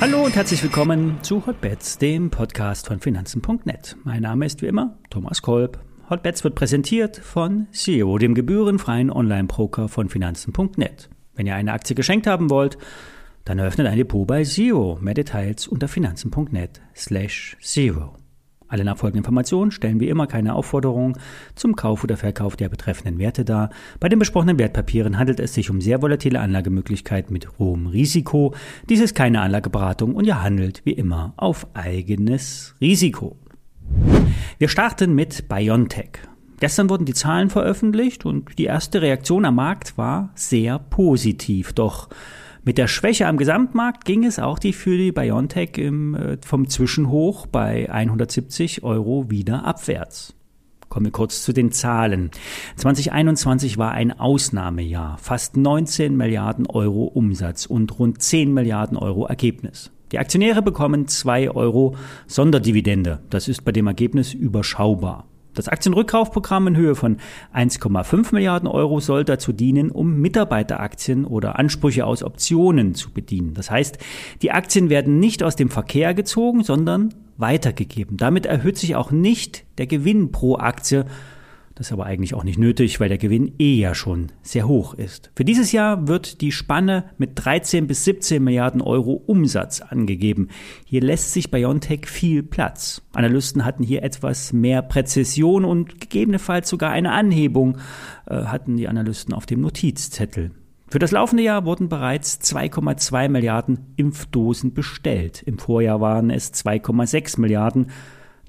Hallo und herzlich willkommen zu Hotbets, dem Podcast von Finanzen.net. Mein Name ist wie immer Thomas Kolb. Hotbets wird präsentiert von SEO, dem gebührenfreien Online-Broker von Finanzen.net. Wenn ihr eine Aktie geschenkt haben wollt, dann eröffnet ein Depot bei Zero. Mehr Details unter finanzen.net slash zero. Alle nachfolgenden Informationen stellen wie immer keine Aufforderung zum Kauf oder Verkauf der betreffenden Werte dar. Bei den besprochenen Wertpapieren handelt es sich um sehr volatile Anlagemöglichkeiten mit hohem Risiko. Dies ist keine Anlageberatung und ihr handelt wie immer auf eigenes Risiko. Wir starten mit BioNTech. Gestern wurden die Zahlen veröffentlicht und die erste Reaktion am Markt war sehr positiv. Doch mit der Schwäche am Gesamtmarkt ging es auch die für die BioNTech im, äh, vom Zwischenhoch bei 170 Euro wieder abwärts. Kommen wir kurz zu den Zahlen. 2021 war ein Ausnahmejahr. Fast 19 Milliarden Euro Umsatz und rund 10 Milliarden Euro Ergebnis. Die Aktionäre bekommen 2 Euro Sonderdividende. Das ist bei dem Ergebnis überschaubar. Das Aktienrückkaufprogramm in Höhe von 1,5 Milliarden Euro soll dazu dienen, um Mitarbeiteraktien oder Ansprüche aus Optionen zu bedienen. Das heißt, die Aktien werden nicht aus dem Verkehr gezogen, sondern weitergegeben. Damit erhöht sich auch nicht der Gewinn pro Aktie, das ist aber eigentlich auch nicht nötig, weil der Gewinn eh ja schon sehr hoch ist. Für dieses Jahr wird die Spanne mit 13 bis 17 Milliarden Euro Umsatz angegeben. Hier lässt sich BioNTech viel Platz. Analysten hatten hier etwas mehr Präzision und gegebenenfalls sogar eine Anhebung äh, hatten die Analysten auf dem Notizzettel. Für das laufende Jahr wurden bereits 2,2 Milliarden Impfdosen bestellt. Im Vorjahr waren es 2,6 Milliarden.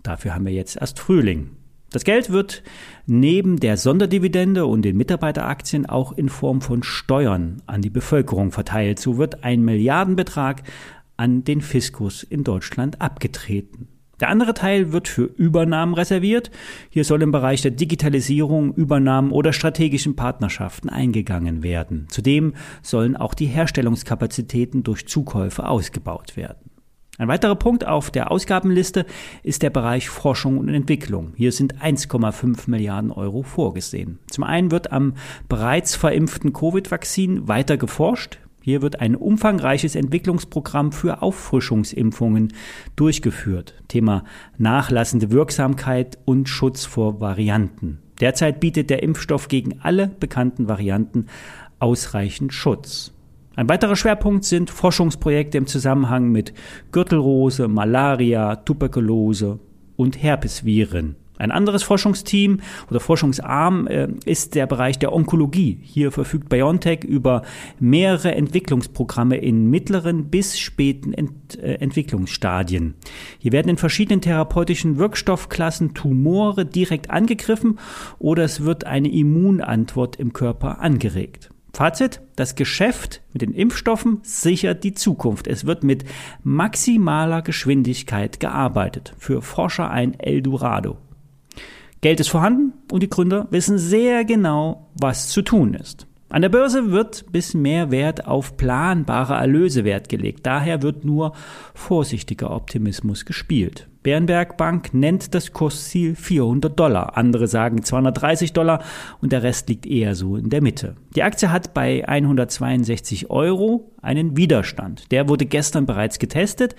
Dafür haben wir jetzt erst Frühling. Das Geld wird neben der Sonderdividende und den Mitarbeiteraktien auch in Form von Steuern an die Bevölkerung verteilt. So wird ein Milliardenbetrag an den Fiskus in Deutschland abgetreten. Der andere Teil wird für Übernahmen reserviert. Hier soll im Bereich der Digitalisierung, Übernahmen oder strategischen Partnerschaften eingegangen werden. Zudem sollen auch die Herstellungskapazitäten durch Zukäufe ausgebaut werden. Ein weiterer Punkt auf der Ausgabenliste ist der Bereich Forschung und Entwicklung. Hier sind 1,5 Milliarden Euro vorgesehen. Zum einen wird am bereits verimpften Covid-Vakzin weiter geforscht. Hier wird ein umfangreiches Entwicklungsprogramm für Auffrischungsimpfungen durchgeführt. Thema nachlassende Wirksamkeit und Schutz vor Varianten. Derzeit bietet der Impfstoff gegen alle bekannten Varianten ausreichend Schutz. Ein weiterer Schwerpunkt sind Forschungsprojekte im Zusammenhang mit Gürtelrose, Malaria, Tuberkulose und Herpesviren. Ein anderes Forschungsteam oder Forschungsarm äh, ist der Bereich der Onkologie. Hier verfügt BioNTech über mehrere Entwicklungsprogramme in mittleren bis späten Ent äh, Entwicklungsstadien. Hier werden in verschiedenen therapeutischen Wirkstoffklassen Tumore direkt angegriffen oder es wird eine Immunantwort im Körper angeregt. Fazit, das Geschäft mit den Impfstoffen sichert die Zukunft. Es wird mit maximaler Geschwindigkeit gearbeitet. Für Forscher ein Eldorado. Geld ist vorhanden und die Gründer wissen sehr genau, was zu tun ist. An der Börse wird bis mehr Wert auf planbare Erlöse Wert gelegt. Daher wird nur vorsichtiger Optimismus gespielt. Bernberg Bank nennt das Kursziel 400 Dollar. Andere sagen 230 Dollar und der Rest liegt eher so in der Mitte. Die Aktie hat bei 162 Euro einen Widerstand. Der wurde gestern bereits getestet.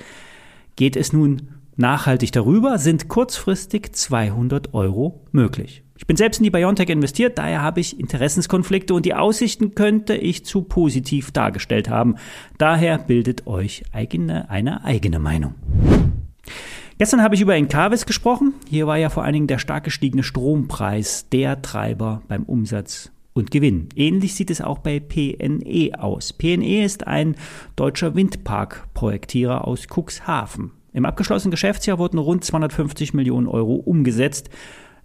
Geht es nun nachhaltig darüber, sind kurzfristig 200 Euro möglich. Ich bin selbst in die Biontech investiert, daher habe ich Interessenskonflikte und die Aussichten könnte ich zu positiv dargestellt haben. Daher bildet euch eigene, eine eigene Meinung. Gestern habe ich über Encarvis gesprochen. Hier war ja vor allen Dingen der stark gestiegene Strompreis der Treiber beim Umsatz und Gewinn. Ähnlich sieht es auch bei PNE aus. PNE ist ein deutscher Windparkprojektierer aus Cuxhaven. Im abgeschlossenen Geschäftsjahr wurden rund 250 Millionen Euro umgesetzt.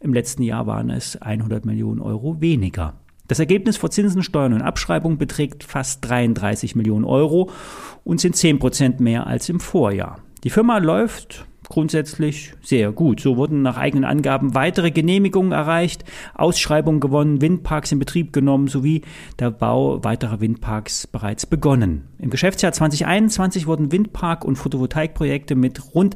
Im letzten Jahr waren es 100 Millionen Euro weniger. Das Ergebnis vor Zinsen, Steuern und Abschreibung beträgt fast 33 Millionen Euro und sind 10 Prozent mehr als im Vorjahr. Die Firma läuft grundsätzlich sehr gut. So wurden nach eigenen Angaben weitere Genehmigungen erreicht, Ausschreibungen gewonnen, Windparks in Betrieb genommen sowie der Bau weiterer Windparks bereits begonnen. Im Geschäftsjahr 2021 wurden Windpark- und Photovoltaikprojekte mit rund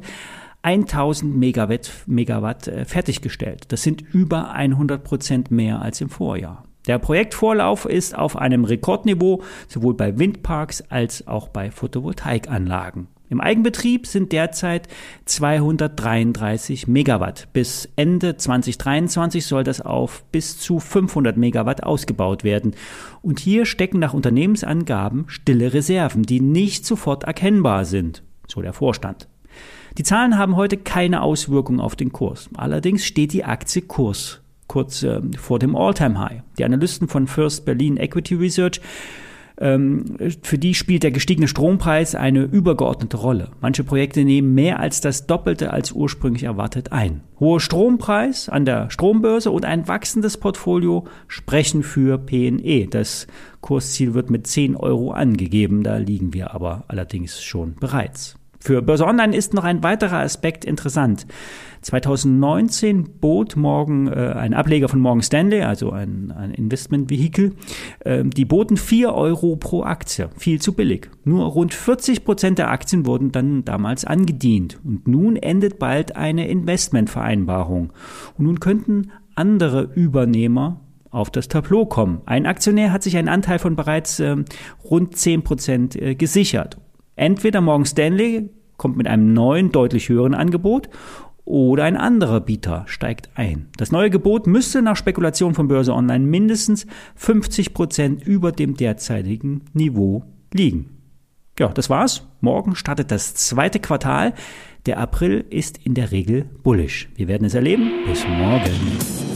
1000 Megawatt, Megawatt äh, fertiggestellt. Das sind über 100 Prozent mehr als im Vorjahr. Der Projektvorlauf ist auf einem Rekordniveau, sowohl bei Windparks als auch bei Photovoltaikanlagen. Im Eigenbetrieb sind derzeit 233 Megawatt. Bis Ende 2023 soll das auf bis zu 500 Megawatt ausgebaut werden. Und hier stecken nach Unternehmensangaben stille Reserven, die nicht sofort erkennbar sind, so der Vorstand. Die Zahlen haben heute keine Auswirkung auf den Kurs. Allerdings steht die Aktie Kurs kurz äh, vor dem All-Time-High. Die Analysten von First Berlin Equity Research ähm, für die spielt der gestiegene Strompreis eine übergeordnete Rolle. Manche Projekte nehmen mehr als das Doppelte als ursprünglich erwartet ein. Hoher Strompreis an der Strombörse und ein wachsendes Portfolio sprechen für PNE. Das Kursziel wird mit 10 Euro angegeben, da liegen wir aber allerdings schon bereits. Für Börse Online ist noch ein weiterer Aspekt interessant. 2019 bot morgen äh, ein Ableger von Morgan Stanley, also ein, ein Investmentvehikel, äh, die boten 4 Euro pro Aktie. Viel zu billig. Nur rund 40 Prozent der Aktien wurden dann damals angedient. Und nun endet bald eine Investmentvereinbarung. Und nun könnten andere Übernehmer auf das Tableau kommen. Ein Aktionär hat sich einen Anteil von bereits äh, rund 10 Prozent äh, gesichert. Entweder Morgan Stanley kommt mit einem neuen, deutlich höheren Angebot oder ein anderer Bieter steigt ein. Das neue Gebot müsste nach Spekulation von Börse Online mindestens 50 Prozent über dem derzeitigen Niveau liegen. Ja, das war's. Morgen startet das zweite Quartal. Der April ist in der Regel bullish. Wir werden es erleben. Bis morgen.